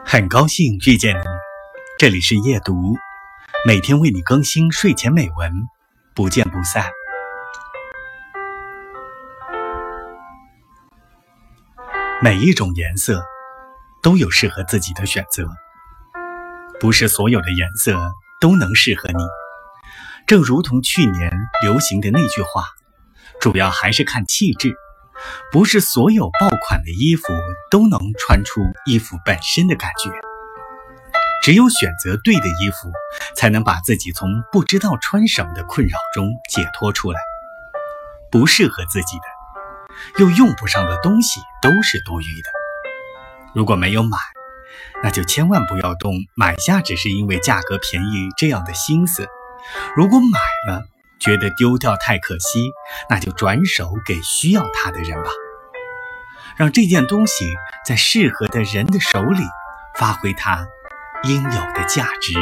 很高兴遇见你，这里是夜读，每天为你更新睡前美文，不见不散。每一种颜色都有适合自己的选择，不是所有的颜色都能适合你。正如同去年流行的那句话，主要还是看气质。不是所有爆款的衣服都能穿出衣服本身的感觉，只有选择对的衣服，才能把自己从不知道穿什么的困扰中解脱出来。不适合自己的，又用不上的东西都是多余的。如果没有买，那就千万不要动买下只是因为价格便宜这样的心思。如果买了，觉得丢掉太可惜，那就转手给需要它的人吧，让这件东西在适合的人的手里发挥它应有的价值。